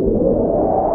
you